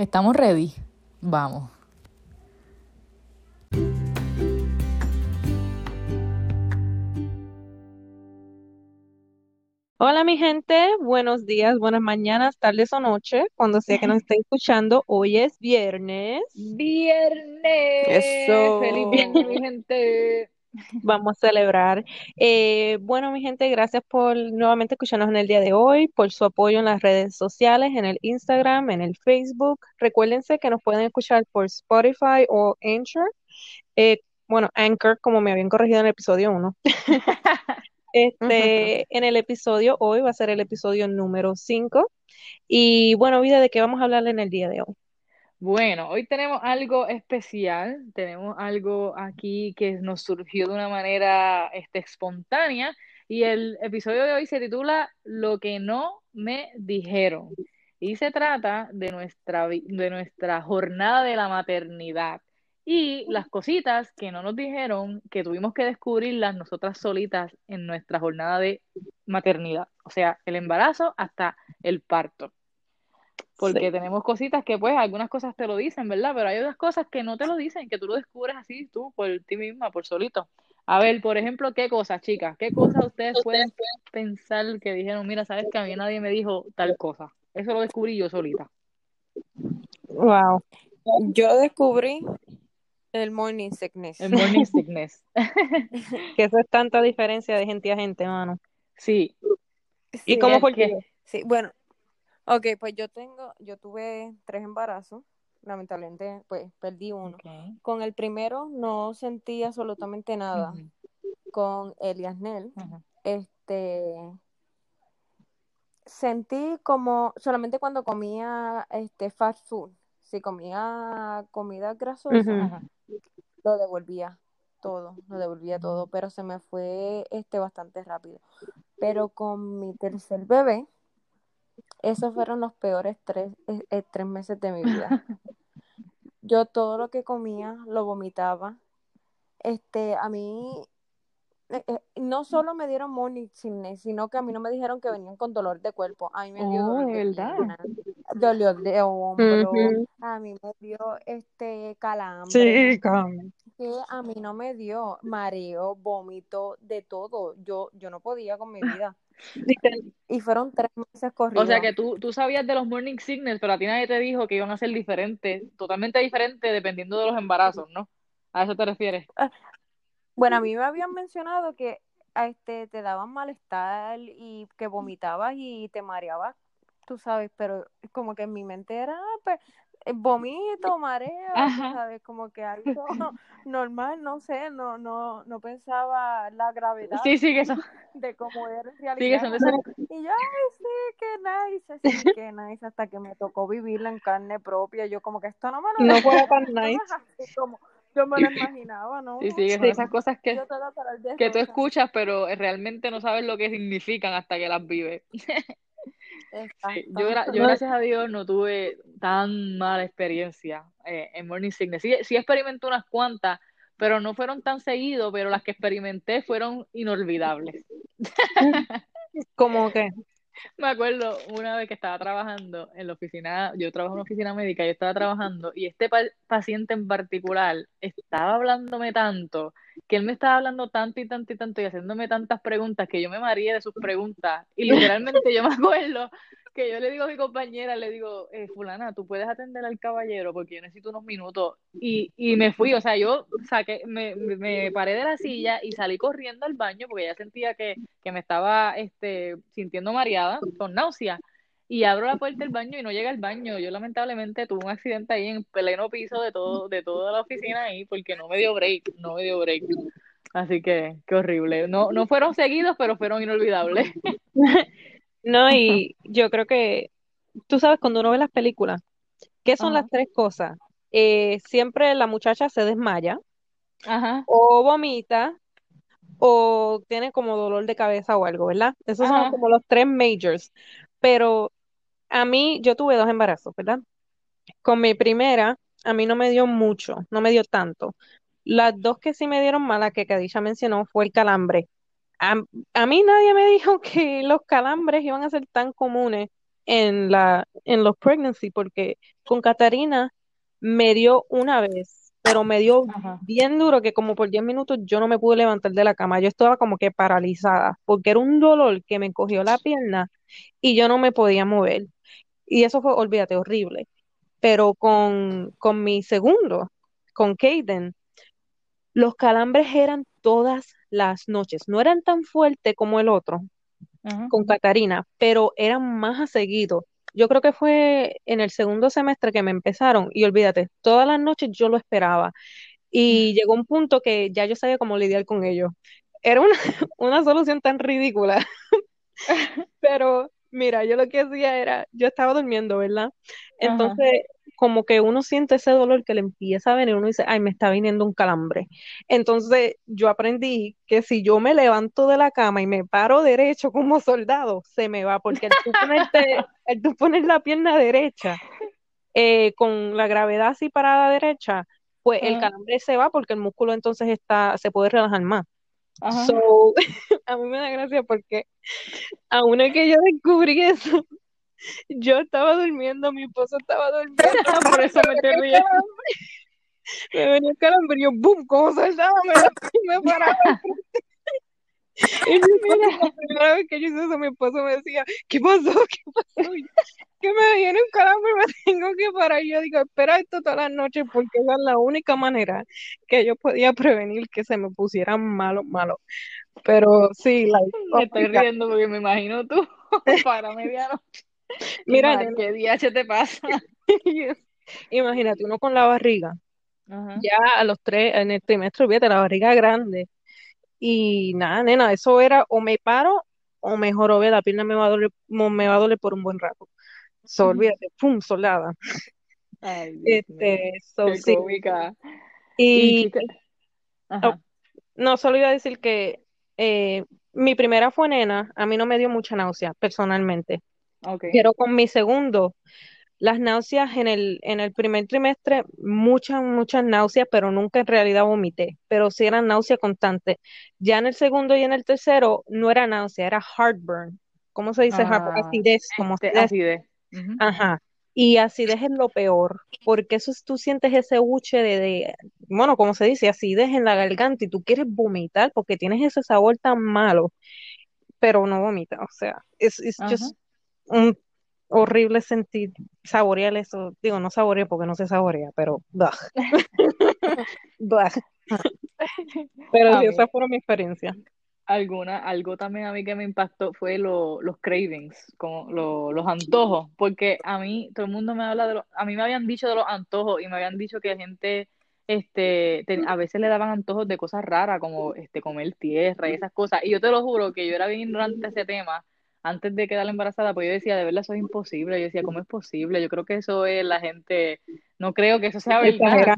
¿Estamos ready? Vamos. Hola mi gente, buenos días, buenas mañanas, tardes o noches, cuando sea que nos estén escuchando. Hoy es viernes. Viernes. Eso. Feliz viernes, mi gente. Vamos a celebrar. Eh, bueno, mi gente, gracias por nuevamente escucharnos en el día de hoy, por su apoyo en las redes sociales, en el Instagram, en el Facebook. Recuérdense que nos pueden escuchar por Spotify o Anchor. Eh, bueno, Anchor, como me habían corregido en el episodio 1. Este, en el episodio hoy va a ser el episodio número 5. Y bueno, vida, ¿de qué vamos a hablar en el día de hoy? Bueno, hoy tenemos algo especial, tenemos algo aquí que nos surgió de una manera este, espontánea y el episodio de hoy se titula Lo que no me dijeron y se trata de nuestra, de nuestra jornada de la maternidad y las cositas que no nos dijeron que tuvimos que descubrirlas nosotras solitas en nuestra jornada de maternidad, o sea, el embarazo hasta el parto. Porque Sí. tenemos cositas que, pues, algunas cosas te lo dicen, ¿verdad? Pero hay otras cosas que no te lo dicen, que tú lo descubres así, tú, por ti misma, por solito. A ver, por ejemplo, ¿qué cosas, chicas? ¿Qué cosas ustedes pueden pensar que dijeron, mira, sabes que a mí nadie me dijo tal cosa? Eso lo descubrí yo solita. Wow. Yo descubrí el morning sickness. El morning sickness. Que eso es tanta diferencia de gente a gente, mano. Sí. ¿Y Sí, cómo fue que? sí, bueno, ok, pues yo tengo, yo tuve tres embarazos, lamentablemente, pues perdí uno. Con el primero no sentí absolutamente nada. Con Eliasnel, ujú. este, sentí como solamente cuando comía este fast food, si comía comida grasosa, lo devolvía todo, lo devolvía todo, pero se me fue este bastante rápido. Pero con mi tercer bebé, esos fueron los peores tres, eh, eh, tres meses de mi vida. Yo todo lo que comía lo vomitaba. Este, a mí eh, no solo me dieron morning sickness, sino que a mí no me dijeron que venían con dolor de cuerpo. A mí me dio Oh, dolor ¿de verdad? pierna, dolor de hombro, a mí me dio este calambre Sí, que a mí no me dio mareo, vómito, de todo. Yo, yo no podía con mi vida. Y fueron tres meses O corridos. sea que tú, tú sabías de los morning sickness, pero a ti nadie te dijo que iban a ser diferentes, totalmente diferentes dependiendo de los embarazos, ¿no? ¿A eso te refieres? Bueno, a mí me habían mencionado que este, te daban malestar y que vomitabas y te mareabas, tú sabes, pero como que en mi mente era, ah, pues, vomito, mareo, sabes, como que algo normal, no sé, no, no, no pensaba la gravedad Sí, sí, que son, de cómo era en sí, que realidad. son Y yo, ay, sí, qué nice, sí, qué nice, hasta que me tocó vivirla en carne propia. Yo como que esto no me lo No tan nice. como yo me lo imaginaba, ¿no? sí, sí, que son Sí. esas cosas que, que tú escuchas, pero realmente no sabes lo que significan hasta que las vives. Yo, yo, gracias a Dios, no tuve tan mala experiencia eh, en Morning Sickness. Sí, sí experimenté unas cuantas, pero no fueron tan seguidos, pero las que experimenté fueron inolvidables. Como que, Me acuerdo una vez que estaba trabajando en la oficina, yo trabajo en una oficina médica, yo estaba trabajando y este pa- paciente en particular estaba hablándome tanto, que él me estaba hablando tanto y tanto y tanto y haciéndome tantas preguntas que yo me mareé de sus preguntas. Y literalmente yo me acuerdo que yo le digo a mi compañera, le digo, eh, fulana, tú puedes atender al caballero porque yo necesito unos minutos. Y, y me fui, o sea, yo saqué, me, me- paré de la silla y salí corriendo al baño porque ya sentía que, que me estaba este, sintiendo mareada, con náusea. Y abro la puerta del baño y no llega al baño. Yo lamentablemente tuve un accidente ahí en pleno piso de todo, de toda la oficina ahí porque no me dio break, no me dio break. Así que, qué horrible. No, no fueron seguidos, pero fueron inolvidables. no, y yo creo que, tú sabes, cuando uno ve las películas, ¿qué son Ajá. las tres cosas? Eh, siempre la muchacha se desmaya, Ajá. o vomita, o tiene como dolor de cabeza o algo, ¿verdad? Esos son como los tres majors. Pero a mí, yo tuve dos embarazos, ¿verdad? Con mi primera, a mí no me dio mucho, no me dio tanto. Las dos que sí me dieron mala, que Kadisha mencionó, fue el calambre. A, a mí nadie me dijo que los calambres iban a ser tan comunes en la, en los pregnancy, porque con Catarina me dio una vez, pero me dio Ajá. bien duro que como por 10 minutos yo no me pude levantar de la cama. Yo estaba como que paralizada, porque era un dolor que me cogió la pierna y yo no me podía mover. Y eso fue, olvídate, horrible. Pero con, con mi segundo, con Caden, los calambres eran todas las noches. No eran tan fuertes como el otro, con Catarina, pero eran más a seguido. Yo creo que fue en el segundo semestre que me empezaron y olvídate, todas las noches yo lo esperaba y llegó un punto que ya yo sabía cómo lidiar con ellos. Era una, una solución tan ridícula, pero mira, yo lo que hacía era, yo estaba durmiendo, ¿verdad? Ajá. Entonces, como que uno siente ese dolor que le empieza a venir, uno dice, ay, me está viniendo un calambre. Entonces, yo aprendí que si yo me levanto de la cama y me paro derecho como soldado, se me va, porque el tú ponerte, el tú poner la pierna derecha, eh, con la gravedad así parada derecha, pues el calambre se va porque el músculo entonces está, se puede relajar más. Ajá. So, a mí me da gracia porque a una que yo descubrí eso, yo estaba durmiendo, mi esposo estaba durmiendo, Por eso me te ríes. me venía el calambre y yo, boom, como soldado, me, me paraba. Y la primera vez que yo hice eso, mi esposo me decía, ¿qué pasó? ¿Qué pasó? Que me viene un calambre me tengo que parar. Y yo digo, espera esto todas las noches porque esa es la única manera que yo podía prevenir que se me pusieran malo, malo. Pero sí, like, Me estoy riendo porque me imagino tú para medianoche. Mira, ¿qué DH te pasa? imagínate uno con la barriga, Ajá. ya a los tres, en el trimestre, fíjate, la barriga grande. Y nada, nena, eso era o me paro o mejor, ve, la pierna me va a doler, me va a doler por un buen rato. So, olvídate, pum, soldada. Ay, Dios mío. Este, so, Qué sí. Y oh, no, solo iba a decir que eh, mi primera fue nena, a mí no me dio mucha náusea, personalmente. Pero con mi segundo, las náuseas en el, en el primer trimestre, muchas, muchas náuseas, pero nunca en realidad vomité, pero sí eran náuseas constantes. Ya en el segundo y en el tercero no era náusea, era heartburn. ¿Cómo se dice heartburn? Ah, Acidez, como este, acidez. Ajá. Y acidez es lo peor, porque eso es, tú sientes ese buche de, de, bueno, como se dice, acidez en la garganta y tú quieres vomitar porque tienes ese sabor tan malo, pero no vomitas. O sea, es just un horrible sentir, saborear eso. Digo, no saborear porque no se saborea, pero. Pero sí, esa fue mi experiencia. alguna, algo también a mí que me impactó fue lo- los cravings, como lo- los antojos, porque a mí todo el mundo me habla de los, a mí me habían dicho de los antojos y me habían dicho que gente, este, te- a veces le daban antojos de cosas raras, como este, comer tierra y esas cosas, y yo te lo juro que yo era bien ignorante de ese tema, antes de quedar embarazada, pues yo decía, de verdad eso es imposible, yo decía, ¿cómo es posible? Yo creo que eso es la gente, no creo que eso sea verdad. Exagera.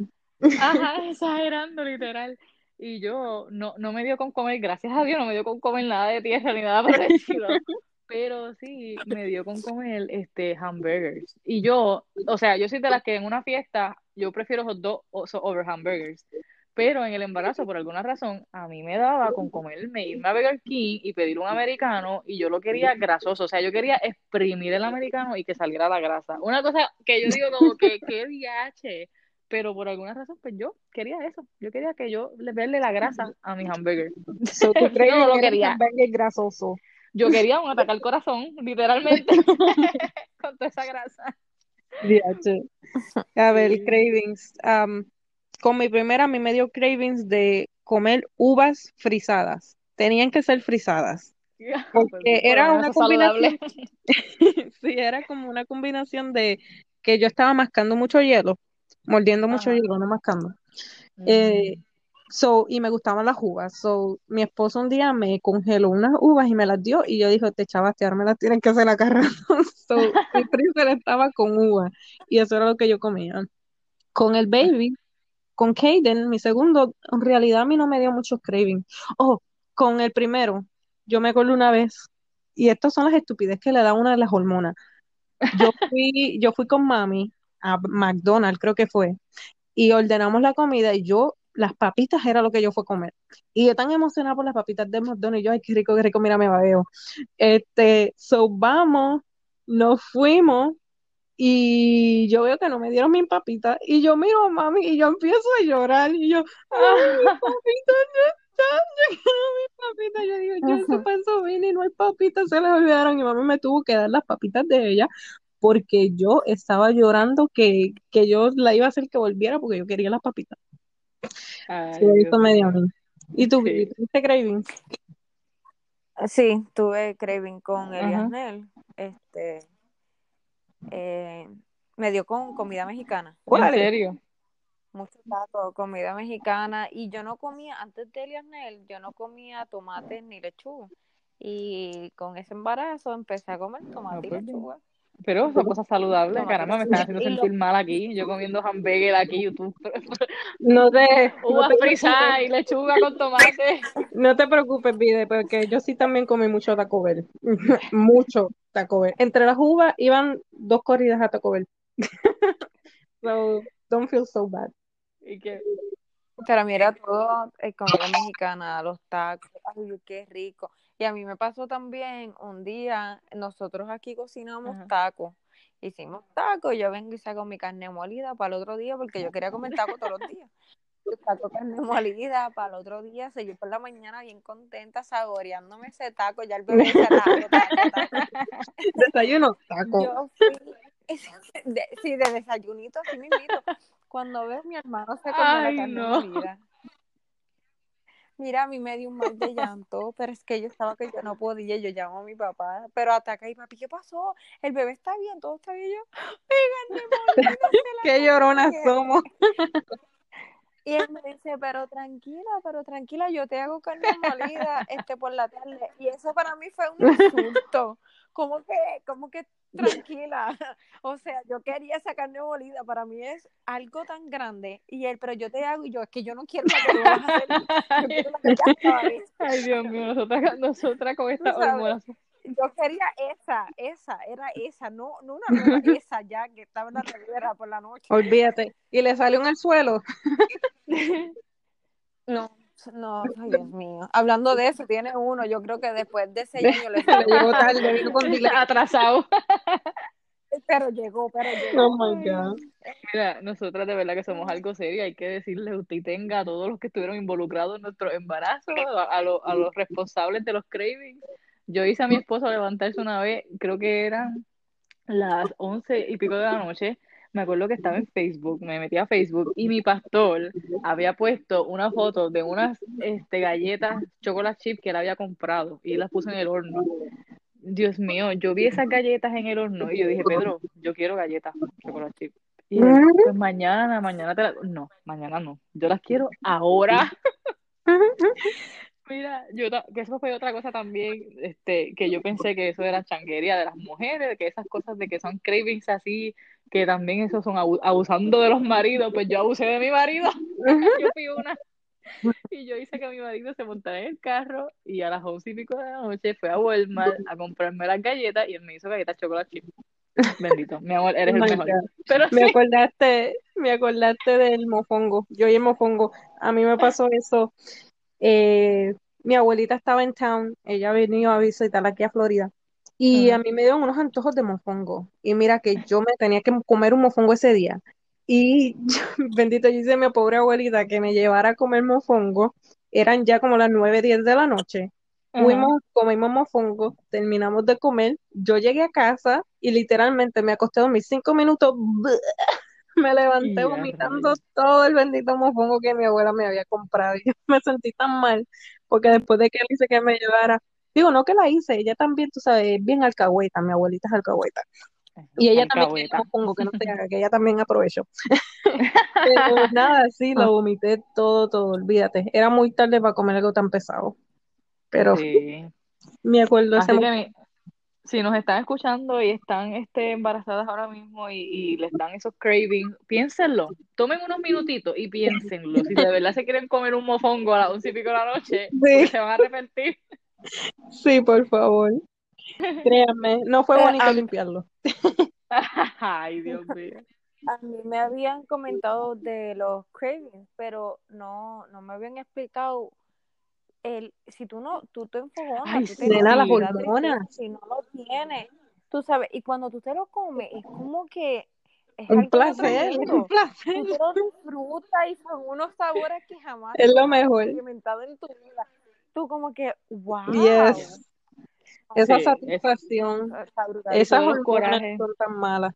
Ajá, exagerando, literal. Y yo, no, no me dio con comer, gracias a Dios, no me dio con comer nada de tierra ni nada parecido. Pero sí, me dio con comer este hamburgers. Y yo, o sea, yo soy de las que en una fiesta yo prefiero hot dog o- so- over hamburgers. Pero en el embarazo, por alguna razón, a mí me daba con comerme, irme a Burger King y pedir un americano y yo lo quería grasoso. O sea, yo quería exprimir el americano y que saliera la grasa. Una cosa que yo digo como que, qué DH. Pero por alguna razón, pues yo quería eso. Yo quería que yo le verle la grasa a mi hamburger. So, tu Yo no lo quería. hamburger grasoso. Yo quería un ataque al corazón, literalmente, con toda esa grasa. DH. A ver, cravings. Am, con mi primera a mí me dio cravings de comer uvas frisadas. Tenían que ser frisadas. Pues, Porque por era una combinación, sí, era como una combinación de que yo estaba mascando mucho hielo, mordiendo mucho Ajá. hielo, no mascando. Eh, Mm. so, y me gustaban las uvas. So, mi esposo un día me congeló unas uvas y me las dio y yo dije, te chavaste, ahora me las tienen que hacer acá rato. So, mi estaba con uvas y eso era lo que yo comía. Con el baby, con Caden, mi segundo, en realidad a mí no me dio muchos cravings. Oh, con el primero, yo me acuerdo una vez, y estas son las estupideces que le da una de las hormonas. Yo fui, yo fui con mami a McDonald's, creo que fue, y ordenamos la comida y yo, las papitas era lo que yo fui a comer. Y yo tan emocionada por las papitas de McDonald's, y yo, ay, qué rico, qué rico, mira, me babeo. Este, so vamos nos fuimos y yo veo que no me dieron mi papita y yo miro a mami y yo empiezo a llorar y yo, ay, mi papita no está, yo quiero mi papita. Yo digo, yo se pasó bien y no hay papitas, se les olvidaron y mami me tuvo que dar las papitas de ella porque yo estaba llorando que, que yo la iba a hacer que volviera porque yo quería las papitas. Ay, Sí, eso me. ¿Y tú, Sí. Tuviste craving? Sí, tuve craving con. Eliasnel. Este, eh, me dio con comida mexicana. ¿En serio? Mucho taco, comida mexicana. Y yo no comía, antes de Eliasnel, yo no comía tomate ni lechuga. Y con ese embarazo empecé a comer tomate y pues bien. lechuga. Pero son cosas saludables, Tomate caramba, me están haciendo sentir mal aquí. Yo comiendo hamburger aquí, YouTube. No te, no Uvas frisadas preocupes, y lechuga con tomate. no te preocupes, Vide, porque yo sí también comí mucho Taco Bell. Mucho Taco Bell. Entre las uvas iban dos corridas a Taco Bell. So, don't feel so bad. Y que, Pero mira, todo eh, comida mexicana, los tacos, ay, qué rico. Y a mí me pasó también un día, nosotros aquí cocinamos Ajá. tacos. Hicimos tacos, yo vengo y saco mi carne molida para el otro día porque yo quería comer tacos todos los días. Yo saco carne molida para el otro día, se yo por la mañana bien contenta saboreándome ese taco, ya el bebé decía taco, taco, taco. Desayuno, taco. Yo fui, de- sí, de desayunito, así mismito. Cuando ves, mi hermano se comió Ay, la carne no. molida. Mira, a mí me dio un mal de llanto, pero es que yo estaba que yo no podía, yo llamo a mi papá, pero hasta acá y papi, ¿qué pasó? El bebé está bien, todo está bien, yo, "Mi carne molida, se Qué lloronas comieron". somos. Y él me dice, pero tranquila, pero tranquila, yo te hago carne molida este por la tarde. Y eso para mí fue un insulto. ¿Cómo que, cómo que tranquila? O sea, yo quería esa carne molida, para mí es algo tan grande. Y él, pero yo te hago, y yo, es que yo no quiero la que tú vas a hacer, yo quiero la que ya estaba hecha. Ay, Dios mío, nosotras, nosotras con esta hormonas. Yo quería esa, esa, era esa, no, no una nueva, esa ya que estaba en la nevera por la noche. Olvídate. Y le salió en el suelo. No, no, ay, Dios mío. Hablando de eso, tiene uno, yo creo que después de seis años le llegó tarde, vino con. Atrasado. pero llegó, pero llegó. Oh my God. Mira, nosotras de verdad que somos algo serio, hay que decirle, usted tenga a todos los que estuvieron involucrados en nuestro embarazo, a, a lo- a los responsables de los cravings. Yo hice a mi esposo levantarse una vez, creo que eran las once y pico de la noche, me acuerdo que estaba en Facebook, me metí a Facebook y mi pastor había puesto una foto de unas este, galletas chocolate chip que él había comprado y las puso en el horno. Dios mío, yo vi esas galletas en el horno y yo dije, Pedro, yo quiero galletas chocolate chip. Y él, pues mañana, mañana te las... No, mañana no, yo las quiero ahora. Mira, yo que eso fue otra cosa también, este, que yo pensé que eso era changuería de las mujeres, que esas cosas de que son cravings así, que también eso son abu- abusando de los maridos, pues yo abusé de mi marido, yo fui una, y yo hice que mi marido se montara en el carro y a las once y pico de la noche fue a Walmart a comprarme las galletas y él me hizo galletas chocolate chip. Bendito, mi amor, eres el mejor. Pero Me sí, acordaste, me acordaste del mofongo. Yo y el mofongo. A mí me pasó eso. Eh, mi abuelita estaba en town, ella ha venido a visitar aquí a Florida. Y a mí me dieron unos antojos de mofongo. Y mira que yo me tenía que comer un mofongo ese día. Y bendito, yo hice a mi pobre abuelita que me llevara a comer mofongo. Eran ya como las 9, 10 de la noche. Fuimos, comimos mofongo, terminamos de comer. Yo llegué a casa y literalmente me acosté a dormir cinco minutos. Me levanté vomitando rayos. todo el bendito mofongo que mi abuela me había comprado. Y yo me sentí tan mal porque después de que él hice que me llevara, digo, no que la hice, ella también, tú sabes, es bien alcahueta, mi abuelita es alcahueta. Y ella también mofongo, que no te haga, que ella también aprovechó. Pero nada, sí, Ah. lo vomité todo, todo, olvídate. Era muy tarde para comer algo tan pesado. Pero Sí. me acuerdo ese Así que mi- si nos están escuchando y están este, embarazadas ahora mismo y, y les dan esos cravings, piénsenlo. Tomen unos minutitos y piénsenlo. Si de verdad se quieren comer un mofongo a las once y pico de la noche, porque Sí, se van a arrepentir. sí, por favor. Créanme, no fue Pero bonito a, limpiarlo. Ay, Dios mío. a mí me habían comentado de los cravings, pero no, no me habían explicado el, si tú no, tú te enfogonas, Ay, tú te Nena, las sí. enojas, te da tristeza, hormonas. si no lo tienes, tú sabes, y cuando tú te lo comes, es como que es Un placer, un placer. Lo disfrutas y son unos sabores que jamás Es lo has mejor. experimentado en tu vida. Tú como que, wow. Yes. Esa Sí, satisfacción, brutal. esas hormonas son tan malas.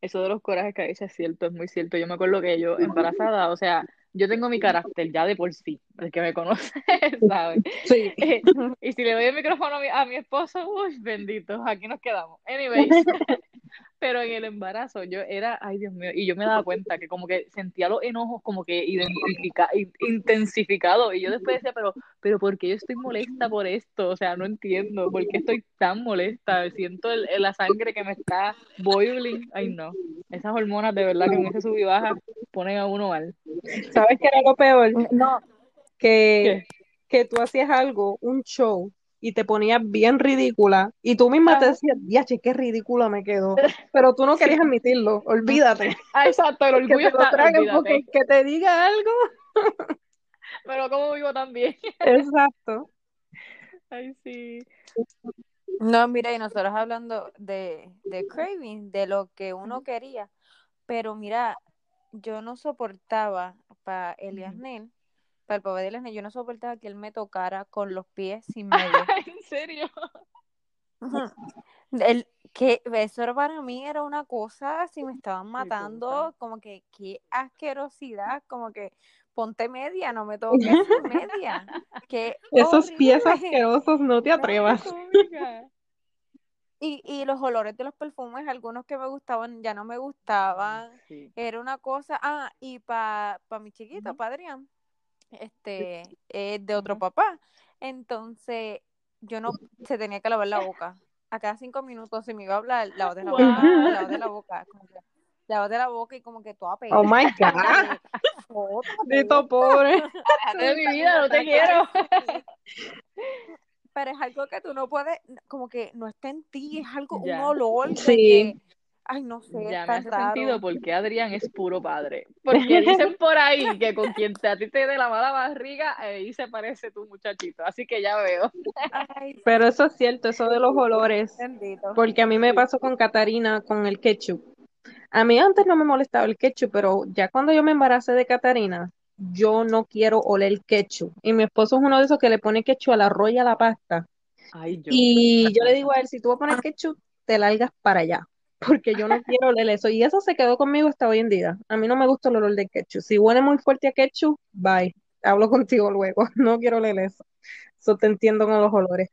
Eso de los corajes que dice es cierto, es muy cierto. Yo me acuerdo que yo embarazada, o sea, yo tengo mi carácter ya de por sí, el que me conoce, ¿sabe? Sí. Eh, y si le doy el micrófono a mi, a mi esposo, uy, bendito, aquí nos quedamos. Anyways, pero en el embarazo yo era, ay Dios mío, y yo me daba cuenta que como que sentía los enojos como que identifica, in- intensificados, y yo después decía, pero, pero ¿por qué yo estoy molesta por esto? O sea, no entiendo, ¿por qué estoy tan molesta? Siento el- el- la sangre que me está boiling, ay no, esas hormonas de verdad que en ese sub y baja ponen a uno mal. ¿Sabes qué era lo peor? No, Que, que tú hacías algo, un show, y te ponías bien ridícula, y tú misma te decías, diache, qué ridícula me quedó. Pero tú no querías admitirlo, olvídate. Ah, exacto, el Que orgullo te lo está, traguen porque que te diga algo. pero como vivo también. Exacto. Ay, sí. no, mira, y nosotros hablando de, de craving, de lo que uno quería, pero mira, yo no soportaba para Eliasnel, para el papá de Eliasnel, yo no soportaba que él me tocara con los pies sin medio. ¿En serio? El, que eso era para mí era una cosa, si me estaban matando, como que qué asquerosidad, como que ponte media, no me toques sin media. Qué Esos pies asquerosos, no te atrevas. Y, y los olores de los perfumes, algunos que me gustaban ya no me gustaban. Sí. Era una cosa, ah, y para pa mi chiquito, para Adrián, este, es de otro papá. Entonces, yo no, se tenía que lavar la boca. A cada cinco minutos, si me iba a hablar, lávate la boca, Wow. la boca. como que, lávate la boca y como que toda pega. Oh my God. Dito pobre. De mi vida, no te quiero. Pero es algo que tú no puedes, como que no está en ti, es algo, un olor de Sí. que, ay, no sé, Ya es me hace raro. sentido porque Adrián es puro padre. Porque dicen por ahí que con quien te, a ti te dé la mala barriga, ahí se parece tu muchachito. Así que ya veo. Ay, Pero eso es cierto, eso de los olores. bendito. Porque a mí me pasó con Catarina con el ketchup. A mí antes no me molestaba el ketchup, pero ya cuando yo me embaracé de Catarina, yo no quiero oler ketchup. Y mi esposo es uno de esos que le pone ketchup al arroz y a la pasta. Ay, yo. Y yo le digo a él, si tú vas a poner ketchup, te largas para allá. Porque yo no quiero oler eso. Y eso se quedó conmigo hasta hoy en día. A mí no me gusta el olor de ketchup. Si huele muy fuerte a ketchup, bye. Hablo contigo luego. No quiero oler eso. Eso te entiendo con los olores.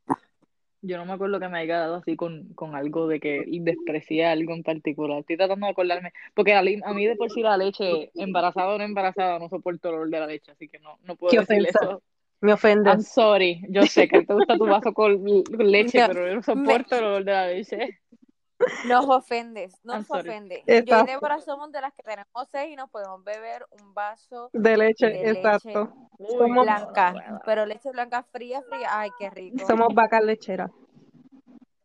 Yo no me acuerdo que me haya dado así con, con algo de que desprecié algo en particular. Estoy tratando de acordarme. Porque a, a mí de por sí la leche, embarazada o no embarazada, no soporto el olor de la leche. Así que no, no puedo Qué ofensa. eso. Me I'm ofendes. sorry. Yo sé que te gusta tu vaso con, leche, pero yo no soporto el olor de la leche. Nos ofendes, nos sorry. ofende. Yo y. Débora somos de las que tenemos seis y nos podemos beber un vaso De leche, de exacto. Somos- blanca, pero leche blanca fría, fría, ay, qué rico. Somos vacas lecheras.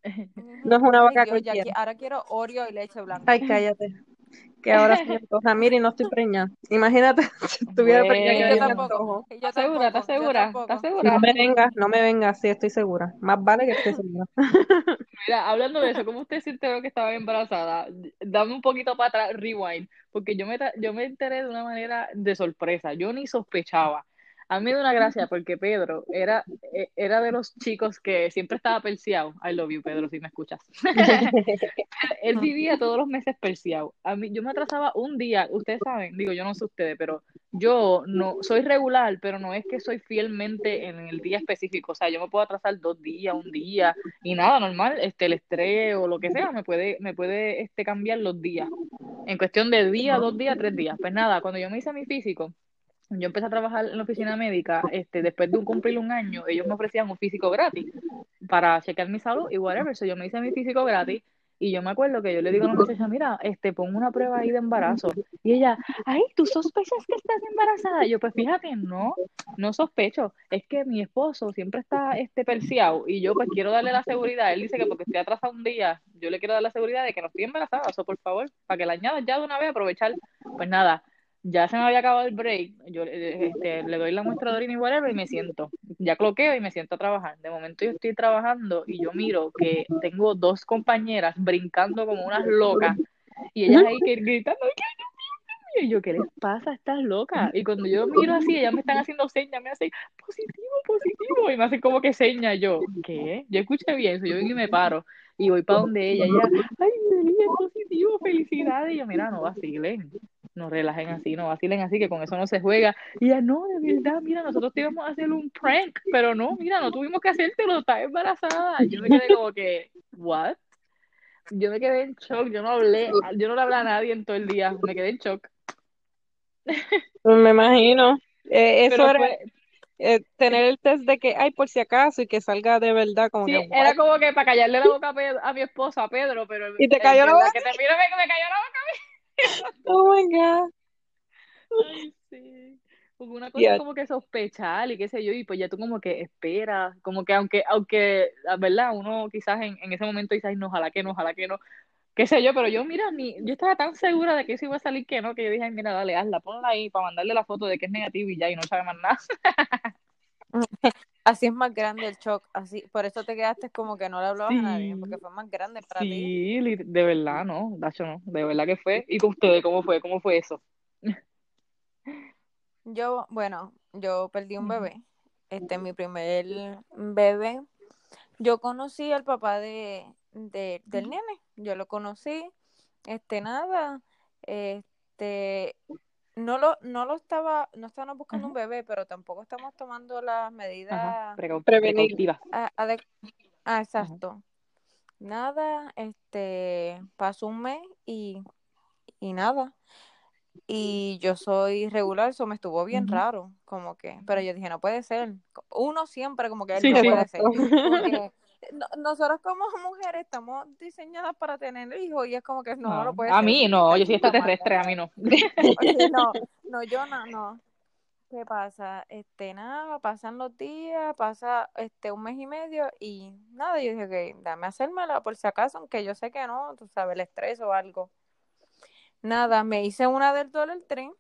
No es una Ay, vaca Dios, cualquiera. qui- ahora quiero Oreo y leche blanca. Ay, cállate. Que ahora se me antoja. Mira, y no estoy preñada. Imagínate si estuviera preñada Bueno. yo me tampoco, ¿Estás segura? ¿Estás segura? ¿Estás segura? No me vengas, no me vengas, sí, estoy segura. Más vale que esté segura. Mira, hablando de eso, ¿cómo usted se enteró que estaba embarazada? Dame un poquito para atrás, rewind, porque yo me, ta- yo me enteré de una manera de sorpresa, yo ni sospechaba. A mí me da una gracia porque Pedro era, eh, era de los chicos que siempre estaba perseado. I love you, Pedro, si me escuchas. Él vivía todos los meses perseado. A mí, yo me atrasaba un día, ustedes saben, digo, yo no sé ustedes, pero yo no soy regular, pero no es que soy fielmente en el día específico. O sea, yo me puedo atrasar dos días, un día, y nada, normal, este, el estrés o lo que sea, me puede, me puede este, cambiar los días. En cuestión de día, dos días, tres días. Pues nada, cuando yo me hice mi físico, yo empecé a trabajar en la oficina médica, este, después de un cumplir un año, ellos me ofrecían un físico gratis para checar mi salud y whatever. So yo me hice mi físico gratis y yo me acuerdo que yo le digo a la muchacha, mira, este, pon una prueba ahí de embarazo. Y ella, ay, ¿tú sospechas que estás embarazada? Y yo, pues fíjate, no, no sospecho. Es que mi esposo siempre está este perseado y yo pues quiero darle la seguridad. Él dice que porque estoy atrasada un día, yo le quiero dar la seguridad de que no estoy embarazada. Eso, por favor, para que la añadas ya de una vez, aprovechar. Pues nada, ya se me había acabado el break, yo eh, este, le doy la muestra de orina y whatever y me siento. ya cloqueo y me siento a trabajar. De momento yo estoy trabajando y yo miro que tengo dos compañeras brincando como unas locas y ellas ahí que gritando, ¿qué? Y yo, ¿qué les pasa? Estás loca. Y cuando yo miro así, ellas me están haciendo señas, me hacen positivo, positivo. Y me hacen como que señas. Yo, ¿qué? Yo escuché bien eso. Yo vengo y me paro. Y voy para donde ella. Y ella, ay, es positivo, felicidades. Y yo, mira, no vacilen. No relajen así, no vacilen así, que con eso no se juega. Y ella, no, de verdad, mira, nosotros te íbamos a hacer un prank. Pero no, mira, no tuvimos que hacértelo, estás embarazada. Yo me quedé como que, ¿what? Yo me quedé en shock, yo no hablé, yo no le hablé a nadie en todo el día, me quedé en shock. Me imagino. Eh, eso Pero era fue, eh, tener el test de que, ay, por si acaso, y que salga de verdad, como sí, que, era como que para callarle la boca a, Pedro- a mi esposo, a Pedro, pero Y te cayó la boca. que te me cayó la boca a mí. Oh my God. Ay, sí. Una cosa es a- como que sospechar y qué sé yo, y pues ya tú como que esperas, como que aunque, aunque, la verdad, uno quizás en, en ese momento dice, ay, no, ojalá que no, ojalá que no, qué sé yo, pero yo, mira, ni, yo estaba tan segura de que eso iba a salir que no, que yo dije, ay, mira, dale, hazla, ponla ahí para mandarle la foto de que es negativo y ya, y no sabe más nada. Así es más grande el shock, así, por eso te quedaste como que no le hablabas a nadie, porque fue más grande para ti. sí, de verdad, no, Dacho, no, de verdad que fue. ¿Y con ustedes cómo fue? ¿Cómo fue eso? Yo, bueno, yo perdí un bebé, este, mi primer bebé. Yo conocí al papá de, de- del nene, yo lo conocí, este, nada, este, no lo, no lo estaba, no estábamos buscando un bebé, pero tampoco estamos tomando las medidas ade- ah, Ajá. exacto. Nada, este, pasó un mes y, y nada. Y yo soy regular, eso me estuvo bien raro, como que, pero yo dije, no puede ser. Uno siempre como que él Sí, no sí. puede ser. No- nosotros como mujeres estamos diseñadas para tener hijos y es como que no, no No, puede a mí no, yo soy extraterrestre, a mí no. Oye, no, no, yo no, no. ¿Qué pasa? Este, nada, pasan los días, pasa este un mes y medio y nada, yo dije que dame hacérmela por si acaso, aunque yo sé que no, tú sabes, el estrés o algo. Nada, me hice una del Dollar Tree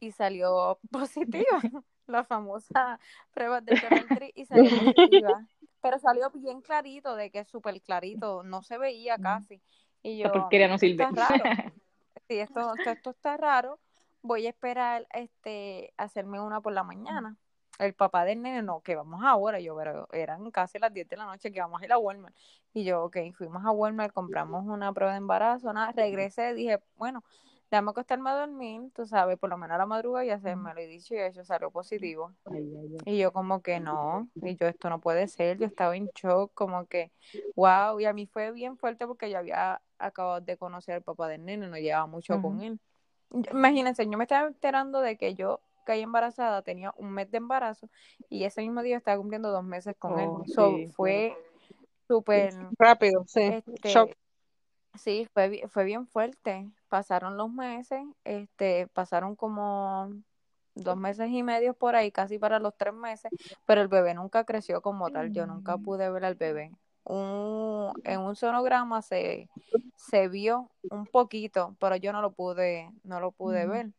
y salió positiva, la famosa prueba del Dollar Tree y salió positiva. Pero salió bien clarito, de que es súper clarito, no se veía casi. Y Esta yo, porquería no esto sirve. está raro. Sí, esto, esto, esto está raro. Voy a esperar este hacerme una por la mañana. El papá del nene, no, que vamos ahora. Yo, pero eran casi las 10 de la noche que vamos a ir a Walmart. Y yo, ok, fuimos a Walmart, compramos una prueba de embarazo, nada, regresé, dije, bueno, déjame acostarme a dormir, tú sabes, por lo menos a la madrugada y hacérmelo. Y dicho y hecho, salió positivo. Ay, ay, ay. Y yo como que no, y yo esto no puede ser, yo estaba en shock, como que, wow, y a mí fue bien fuerte porque yo había acabado de conocer al papá del nene, no llevaba mucho con él. Imagínense, yo me estaba enterando de que yo caí embarazada, tenía un mes de embarazo y ese mismo día estaba cumpliendo dos meses con él. Oh, So, sí, fue súper, Rápido, sí. este, Shock. Sí, fue, fue bien fuerte. Pasaron los meses, este, pasaron como dos meses y medio por ahí, casi para los tres meses, pero el bebé nunca creció como tal. Yo nunca pude ver al bebé. Un, en un sonograma se, se vio un poquito, pero yo no lo pude, no lo pude Ujú. ver.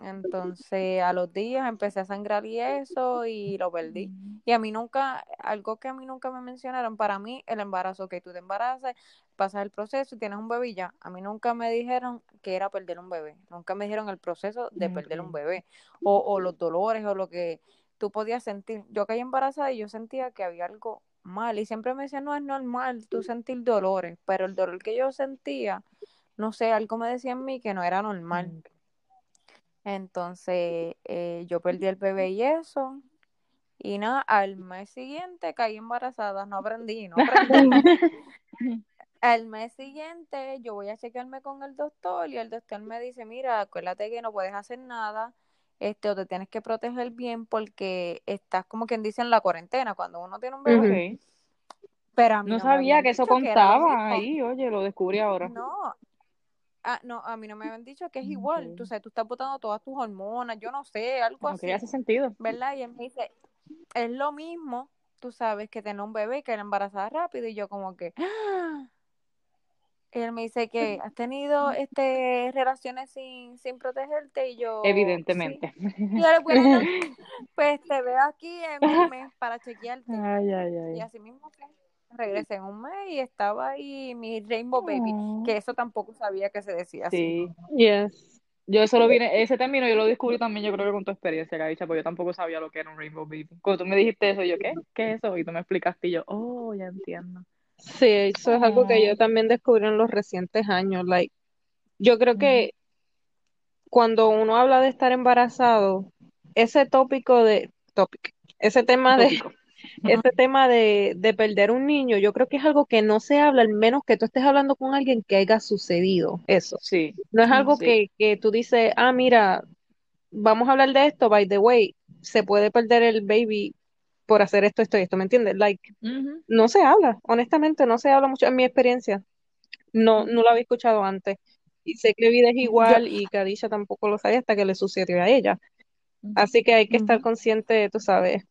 Entonces, a los días empecé a sangrar y eso, y lo perdí. Y a mí nunca, algo que a mí nunca me mencionaron, para mí el embarazo, que tú te embarazas, pasas el proceso y tienes un bebé y ya. A mí nunca me dijeron que era perder un bebé. Nunca me dijeron el proceso de perder un Ok. bebé. O, o los dolores o lo que tú podías sentir. Yo caí embarazada y yo sentía que había algo mal. Y siempre me decían, no es normal tú sentir dolores. Pero el dolor que yo sentía, no sé, algo me decía en mí que no era normal. Ok. Entonces, eh, yo perdí el bebé y eso. Y nada, al mes siguiente caí embarazada. No aprendí, no aprendí. Al mes siguiente yo voy a chequearme con el doctor y el doctor me dice, mira, acuérdate que no puedes hacer nada, este, o te tienes que proteger bien porque estás como quien dice en la cuarentena cuando uno tiene un bebé. Pero a mí No sabía que eso que contaba ahí, oye, lo descubrí ahora. No, ah, no, a mí no me habían dicho que es igual. Tú Ok. sabes, tú estás botando todas tus hormonas, yo no sé, algo Ok, así. hace sentido. ¿verdad? Y él me dice, es lo mismo, tú sabes, que tener un bebé y que la embarazada rápido. Y yo como que, ¡ah! Y él me dice que has tenido este relaciones sin, sin protegerte y yo Evidentemente. sí. Y bueno, pues te veo aquí en un mes para chequearte. Ay, ay, Y ay. así mismo. Regresé en un mes y estaba ahí mi Rainbow Baby, Oh. que eso tampoco sabía que se decía así. Sí. Yes. Yo eso lo vine, ese término yo lo descubrí también, yo creo que con tu experiencia, Gabicha, porque yo tampoco sabía lo que era un Rainbow Baby. Cuando tú me dijiste eso, yo, ¿qué? ¿Qué es eso? Y tú me explicaste y yo, oh, ya entiendo. Sí, eso es algo que yo también descubrí en los recientes años. Like, yo creo que cuando uno habla de estar embarazado, ese tópico de, topic, ese tema de, ese tema de, de perder un niño, yo creo que es algo que no se habla, al menos que tú estés hablando con alguien que haya sucedido eso. Sí, No es algo sí. que, que tú dices, ah, mira, vamos a hablar de esto, by the way, se puede perder el baby por hacer esto, esto y esto, ¿me entiendes? Like, no se habla, honestamente, no se habla mucho en mi experiencia. No, no lo había escuchado antes. Y sé que Vida es igual y Kadisha tampoco lo sabía hasta que le sucedió a ella. Así que hay que estar consciente, tú sabes,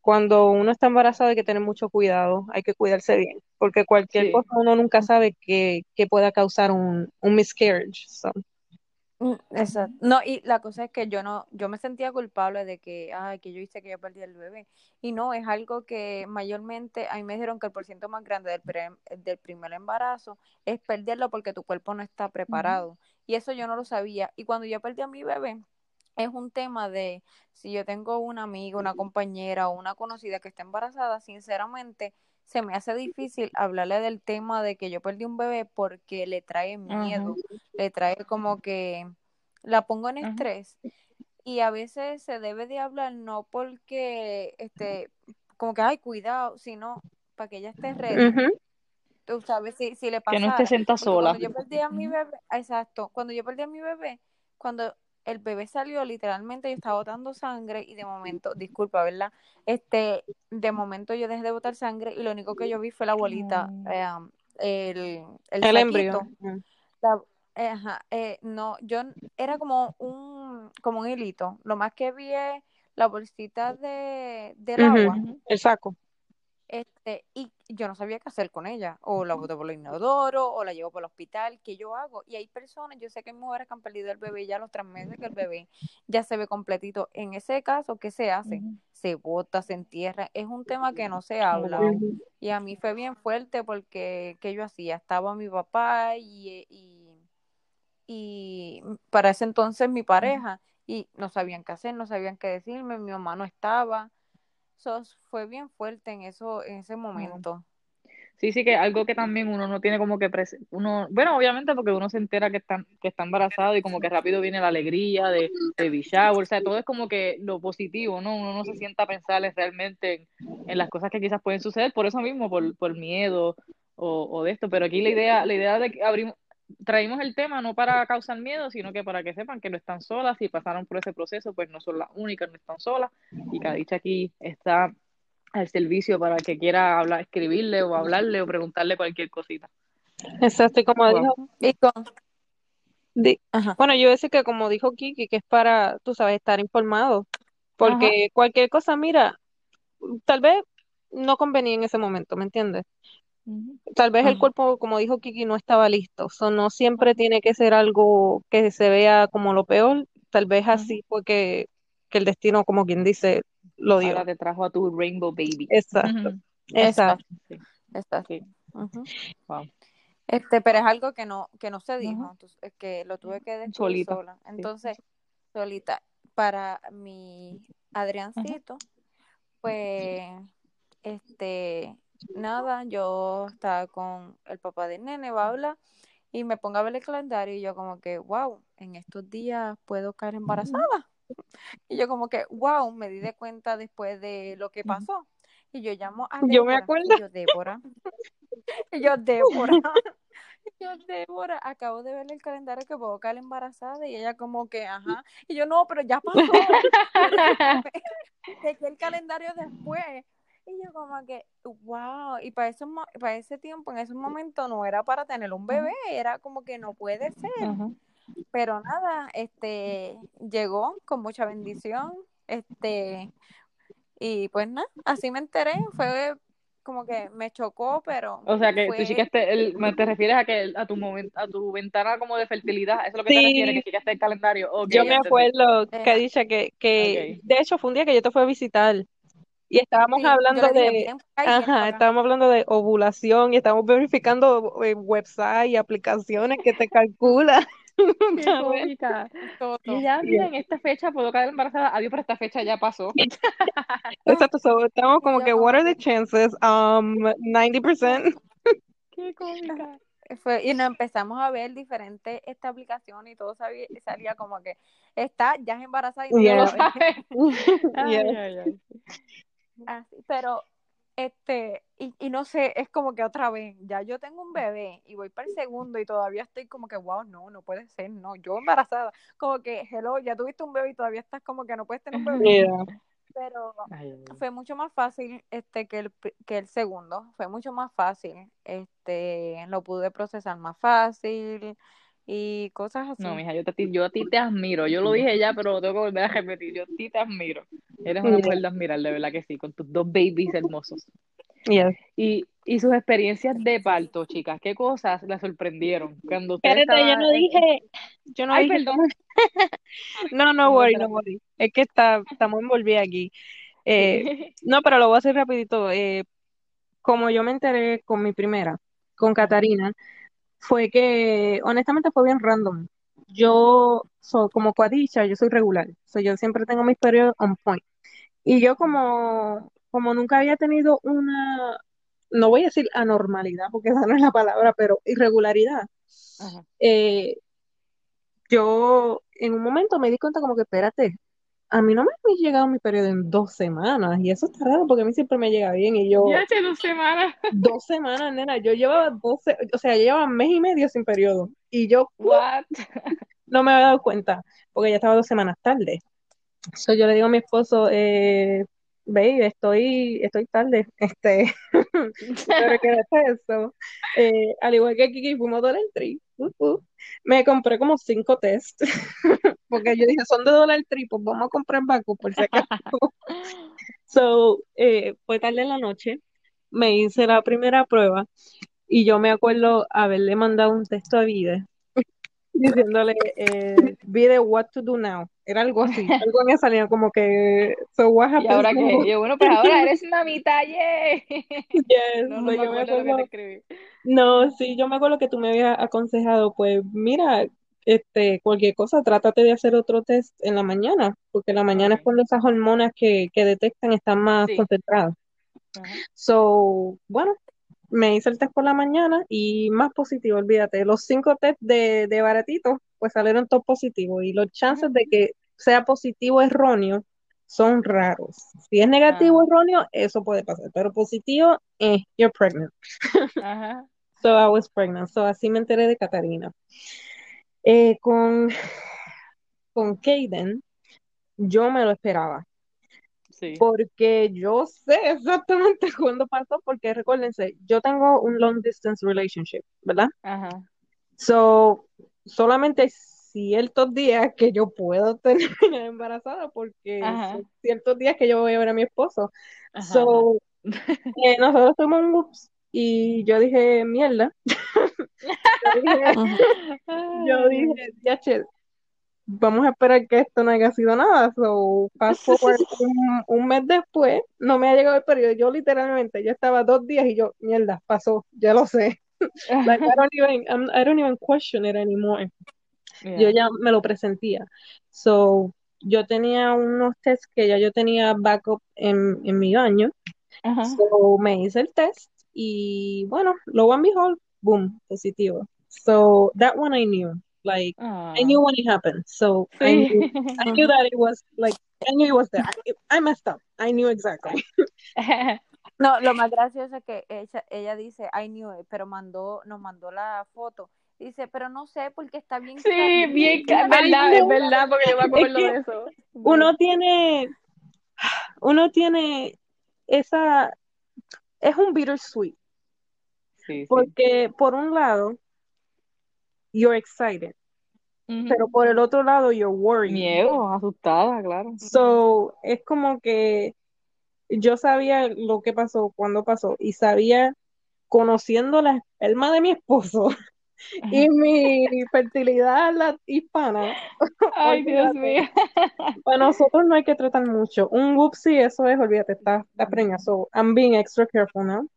cuando uno está embarazado hay que tener mucho cuidado, hay que cuidarse bien, porque cualquier Sí. cosa uno nunca sabe que, que pueda causar un, un miscarriage. So, Exacto. No, y la cosa es que yo no, yo me sentía culpable de que, ay, que yo hice que yo perdí el bebé. Y no, es algo que mayormente, a mí me dijeron que el porciento más grande del, pre- del primer embarazo es perderlo porque tu cuerpo no está preparado. Y eso yo no lo sabía. Y cuando yo perdí a mi bebé, es un tema de si yo tengo una amiga, una compañera o una conocida que está embarazada, sinceramente se me hace difícil hablarle del tema de que yo perdí un bebé porque le trae miedo, le trae como que la pongo en estrés. Y a veces se debe de hablar no porque este como que ay cuidado, sino para que ella esté ready. ujú, Tú sabes si si le Que no te sola. cuando yo perdí a mi bebé, exacto, cuando yo perdí a mi bebé, cuando el bebé salió, literalmente yo estaba botando sangre y de momento, disculpa, ¿verdad? Este, de momento yo dejé de botar sangre y lo único que yo vi fue la bolita, eh, el, el la- eh, ajá, eh, no, yo era como un, como un hilito. Lo más que vi es la bolsita de, del agua, El saco. Este, y yo no sabía qué hacer con ella. O la boto por el inodoro, o la llevo por el hospital, ¿qué yo hago? Y hay personas, yo sé que hay mujeres que han perdido el bebé ya a los tres meses que el bebé ya se ve completito. En ese caso, ¿qué se hace? Se bota, se entierra. Es un tema que no se habla. Y a mí fue bien fuerte porque, ¿qué yo hacía? Estaba mi papá y, y, y para ese entonces mi pareja y no sabían qué hacer, no sabían qué decirme, mi mamá no estaba. So, fue bien fuerte en eso, en ese momento. Sí, sí, que algo que también uno no tiene como que prese- uno, bueno, obviamente porque uno se entera que está, que está embarazado y como que rápido viene la alegría de baby shower, o sea, todo es como que lo positivo, ¿no? Uno no se sienta a pensar en- realmente en, en las cosas que quizás pueden suceder, por eso mismo, por, por miedo o, o de esto, pero aquí la idea, la idea de que abrimos, traímos el tema no para causar miedo, sino que para que sepan que no están solas, si pasaron por ese proceso, pues no son las únicas, no están solas, y cada dicha aquí está al servicio para el que quiera hablar, escribirle o hablarle o preguntarle cualquier cosita. Exacto, y como Wow. dijo, Y con, ajá, bueno, yo decía que como dijo Kiki, que es para, tú sabes, estar informado, porque cualquier cosa, mira, tal vez no convenía en ese momento, ¿me entiendes? Tal vez el ajá. cuerpo, como dijo Kiki, no estaba listo. So, no siempre tiene que ser algo que se vea como lo peor. Tal vez así fue que, que el destino, como quien dice, lo dio. Ahora te trajo a tu Rainbow Baby. Exacto, Exacto, exacto. Sí, exacto. sí. Ujú. Wow. Este, pero es algo que no, que no se Ajá. dijo, entonces, es que lo tuve que descubrir Solita, sola. Entonces, solita, para mi Adriancito, pues, este, nada, yo estaba con el papá del nene, va a hablar, y me pongo a ver el calendario y yo como que, wow, en estos días puedo caer embarazada. Y yo como que, wow, me di de cuenta después de lo que pasó. Y yo llamo a Yo me Débora, acuerdo. y yo, Débora, y yo, Débora, y yo, Débora, acabo de ver el calendario que puedo caer embarazada, y ella como que, ajá, y yo, no, pero ya pasó, de que el calendario después, y yo como que, wow, y para, eso, para ese tiempo, en ese momento, no era para tener un bebé, era como que no puede ser, pero nada, este, llegó con mucha bendición, este, y pues nada, así me enteré, fue como que me chocó, pero O sea que tú fue chequeaste, el, te refieres a que el- a tu momento, a tu ventana como de fertilidad, ¿eso es lo que te refieres, que Sí, chequeaste el calendario? Yo me entendí. acuerdo que dice que, que, de hecho fue un día que yo te fui a visitar y estábamos sí, yo hablando le dije, de, ajá, estábamos hablando de ovulación y estábamos verificando eh, websites y aplicaciones que te calculan. Qué. Y Yeah. mira, en esta fecha puedo caer embarazada. Adiós, pero esta fecha ya pasó. Exacto, so, estamos Y como que, what are the chances? Um, 90%. Qué cómica. fue, y nos empezamos a ver diferentes esta aplicación y todo sabía- salía como que está ya es embarazada y no No Yeah. lo sabe. sabes. Ay, Yeah. ay, ay. Así, pero este, y, y no sé, es como que otra vez, ya yo tengo un bebé y voy para el segundo y todavía estoy como que, wow, no, no puede ser, no, yo embarazada, como que, hello, ya tuviste un bebé y todavía estás como que no puedes tener un bebé, Yeah. pero Ay, fue mucho más fácil este que el, que el segundo, fue mucho más fácil, este, lo pude procesar más fácil y cosas No, así. mija, yo, te, yo a ti te admiro. Yo lo dije ya, pero lo tengo que volver a repetir. Yo a ti te admiro. Eres una mujer de admirar, de verdad que sí, con tus dos babies hermosos. Y, y sus experiencias de parto, chicas, ¿qué cosas la sorprendieron? Cuando Espérate, yo no dije, yo no Ay, dije, perdón. no, no No, worry, no worry, es que está, estamos envolvidas aquí. Eh, no, pero lo voy a hacer rapidito. Eh, como yo me enteré con mi primera, con. Catarina, fue que honestamente fue bien random. Yo soy como cuadicha, yo soy regular. So, yo siempre tengo mis periodos on point. Y yo como, como nunca había tenido una, no voy a decir anormalidad, porque esa no es la palabra, pero irregularidad. Eh, yo en un momento me di cuenta como que, espérate, a mí no me ha llegado mi periodo en dos semanas y eso está raro porque a mí siempre me llega bien y yo, Ya hace dos semanas. dos semanas, nena, yo llevaba 12, o sea, yo llevaba mes y medio sin periodo y yo What? no me había dado cuenta porque ya estaba dos semanas tarde. So, yo le digo a mi esposo, eh, babe, estoy, estoy tarde, este, pero que es eso. Eh, al igual que Kiki, fuimos a Dollar Tree, uh, uh. me compré como cinco test, porque yo dije, son de Dollar Tree, pues vamos a comprar Baku por si acaso. So, eh, fue tarde en la noche, me hice la primera prueba y yo me acuerdo haberle mandado un texto a Vide diciéndole, eh, Vide, what to do now. Era algo así, algo en esa línea, como que, so what ¿Y happens ahora qué? Yo, bueno, pues ahora eres mamita, yeah. Yes, No, so me yo me acuerdo que te escribí. no, sí, yo me acuerdo que tú me habías aconsejado, pues mira, este, cualquier cosa, trátate de hacer otro test en la mañana, porque en la mañana es cuando esas hormonas que, que detectan están más Sí. concentradas. Ajá. So, bueno, me hice el test por la mañana y más positivo, olvídate, los cinco test de, de baratitos, pues salieron todos positivos y los chances de que sea positivo erróneo son raros. Si es negativo Ajá. erróneo, eso puede pasar, pero positivo, eh, you're pregnant. Ajá. So I was pregnant. So así me enteré de Catarina. Eh, con, con Kaden, yo me lo esperaba, Sí. porque yo sé exactamente cuándo pasó, porque recuérdense, yo tengo un long distance relationship, ¿verdad? Ajá. So, solamente hay ciertos días que yo puedo terminar embarazada, porque son ciertos días que yo voy a ver a mi esposo. Ajá. So, eh, nosotros tuvimos un whoops y yo dije, mierda. Yo dije, ya, che, vamos a esperar que esto no haya sido nada. So, fast forward un, un mes después, no me ha llegado el periodo. Yo literalmente, yo estaba dos días y yo, mierda, pasó, ya lo sé. Like, I don't even, I'm- I don't even question it anymore. Yo ya me lo presentía. So, yo tenía unos tests que ya yo tenía backup en, en mi baño. So, me hice el test y bueno, lo and behold, boom, positivo. So, that one I knew. Like, I knew when it happened. So, I sí. knew, I knew that it was like, I knew it was there. I, I messed up. I knew exactly. No, lo más gracioso es que ella, ella dice, I knew it, pero mandó, nos mandó la foto. Dice, pero no sé porque está bien Sí, bien, es verdad, es verdad, porque yo me acuerdo de eso. uno tiene, uno tiene esa, es un bittersweet. Sí, sí. Porque por un lado, you're excited, pero por el otro lado, you're worried. Miedo, asustada, claro. So, es como que yo sabía lo que pasó, cuándo pasó, y sabía, conociendo la esperma de mi esposo y mi fertilidad la hispana, Ay, Dios mío. Para nosotros no hay que tratar mucho. Un whoopsie, eso es, olvídate, está, está preñada. So, I'm being extra careful now.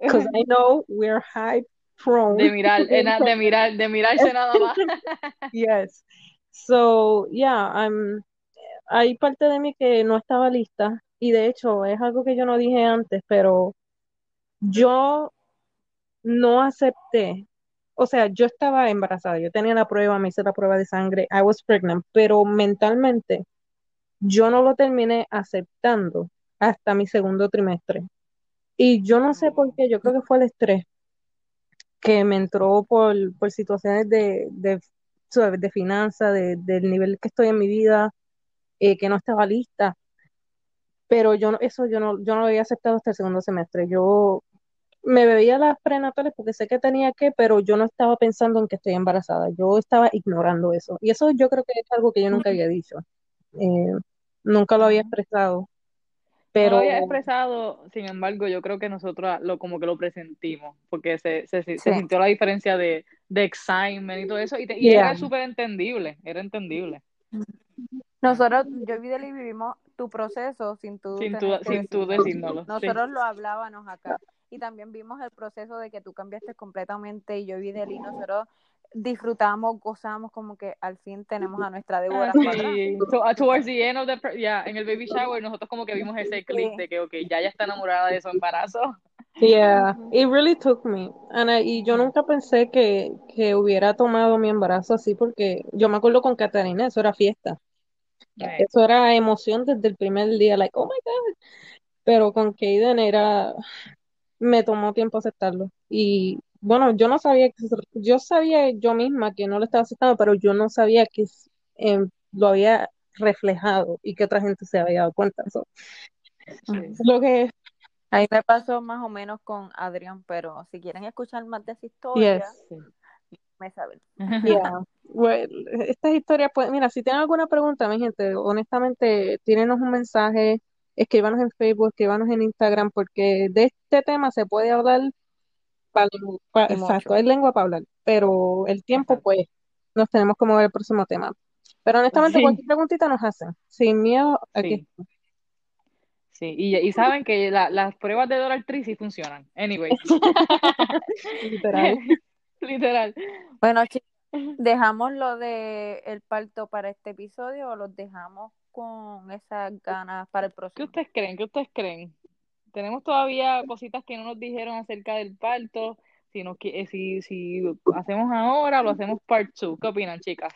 Because I know we're high prone. De mirar, de mirar, de mirarse nada más. Yes. So, yeah, I'm, hay parte de mí que no estaba lista. Y de hecho, es algo que yo no dije antes, pero yo no acepté. O sea, yo estaba embarazada, yo tenía la prueba, me hice la prueba de sangre, I was pregnant, pero mentalmente yo no lo terminé aceptando hasta mi segundo trimestre. Y yo no sé por qué, yo creo que fue el estrés que me entró por, por situaciones de, de, de finanzas, de, del nivel que estoy en mi vida, eh, que no estaba lista. Pero yo no, eso yo no, yo no lo había aceptado hasta el segundo semestre. Yo me bebía las prenatales porque sé que tenía que, pero yo no estaba pensando en que estoy embarazada. Yo estaba ignorando eso. Y eso yo creo que es algo que yo nunca había dicho. Eh, nunca lo había expresado. No Pero lo había expresado, sin embargo, yo creo que nosotros lo, como que lo presentimos, porque se, se, se Sí. sintió la diferencia de, de excitement y todo eso, y, te- y Yeah. era súper entendible, era entendible. Nosotros, yo y Videli vivimos tu proceso sin tú Sin tú, sin tú sí. Nosotros lo hablábamos acá. Y también vimos el proceso de que tú cambiaste completamente y yo y Videli, nosotros disfrutamos, gozamos como que al fin tenemos a nuestra Ah, Débora sí. So, uh, towards the end of the, pre- yeah, en el baby shower, nosotros como que vimos ese clip Sí. de que, ok, ya ya está enamorada de su embarazo. Yeah, it really took me. And I- y yo nunca pensé que, que hubiera tomado mi embarazo así porque yo me acuerdo con Catarina, eso era fiesta. Eso era emoción desde el primer día, like, oh my God. Pero con Kaden era, me tomó tiempo aceptarlo. Y bueno, yo no sabía que, yo sabía yo misma que no lo estaba aceptando, pero yo no sabía que eh, lo había reflejado y que otra gente se había dado cuenta. So, sí. es lo que, A mí me pasó más o menos con Adrián, pero si quieren escuchar más de esa historia, yes. Me saben. Yeah. Well, estas historias, pues, mira, si tienen alguna pregunta, mi gente, honestamente, tírenos un mensaje, escríbanos en Facebook, escríbanos en Instagram, porque de este tema se puede hablar, exacto, hay lengua para hablar, pero el tiempo, pues, nos tenemos que mover al próximo tema. Pero honestamente, Sí. cualquier preguntita nos hacen, sin miedo, aquí. Sí. Sí, y, y saben que la- las pruebas de Dora Tree sí funcionan. Anyways. Literal. Literal. Bueno, chicos, ¿dejamos lo de el parto para este episodio o los dejamos con esas ganas para el ¿Qué próximo? ustedes creen? ¿Qué ustedes creen? Tenemos todavía cositas que no nos dijeron acerca del parto. Si, nos, eh, si, si hacemos ahora, lo hacemos part 2. ¿Qué opinan, chicas?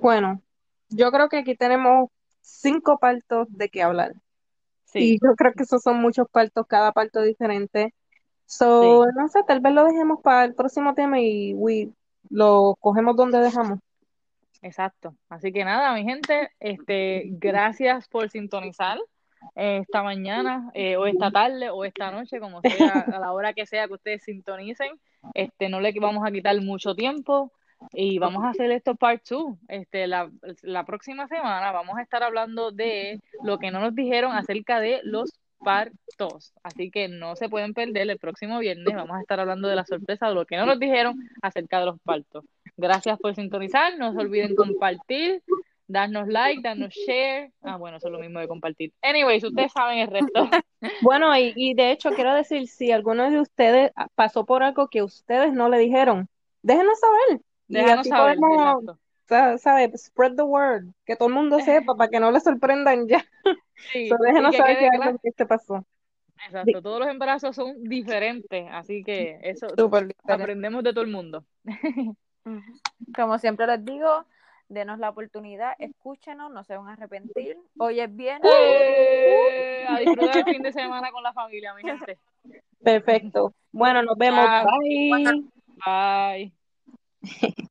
Bueno, yo creo que aquí tenemos cinco partos de qué hablar. Y Sí, yo creo que esos son muchos partos, cada parto diferente. So, sí, no sé, tal vez lo dejemos para el próximo tema y we, lo cogemos donde dejamos. exacto. Así que nada, mi gente, este, gracias por sintonizar eh, esta mañana, eh, o esta tarde, o esta noche, como sea, a la hora que sea que ustedes sintonicen. Este, no le vamos a quitar mucho tiempo y vamos a hacer esto part 2. Este, la, la próxima semana vamos a estar hablando de lo que no nos dijeron acerca de los partos. Así que no se pueden perder el próximo viernes. Vamos a estar hablando de la sorpresa de lo que no nos dijeron acerca de los partos. Gracias por sintonizar. No se olviden compartir, darnos like, darnos share. Ah, bueno, eso es lo mismo de compartir. Anyways, ustedes saben el resto. Bueno, y, y de hecho quiero decir, si alguno de ustedes pasó por algo que ustedes no le dijeron, déjenos saber. Así saber, podemos, exacto. sa- ¿sabe? Spread the word, que todo el mundo sepa para que no le sorprendan ya. Sí, So, déjenos que saber algo claro. que te pasó. Exacto, todos los embarazos son diferentes, así que eso aprendemos de todo el mundo. Como siempre les digo, denos la oportunidad, escúchenos, no se van a arrepentir. Hoy es viernes. ¡Eh! A disfrutar el fin de semana con la familia, mi gente. Perfecto. Bueno, nos vemos. Bye. Bye.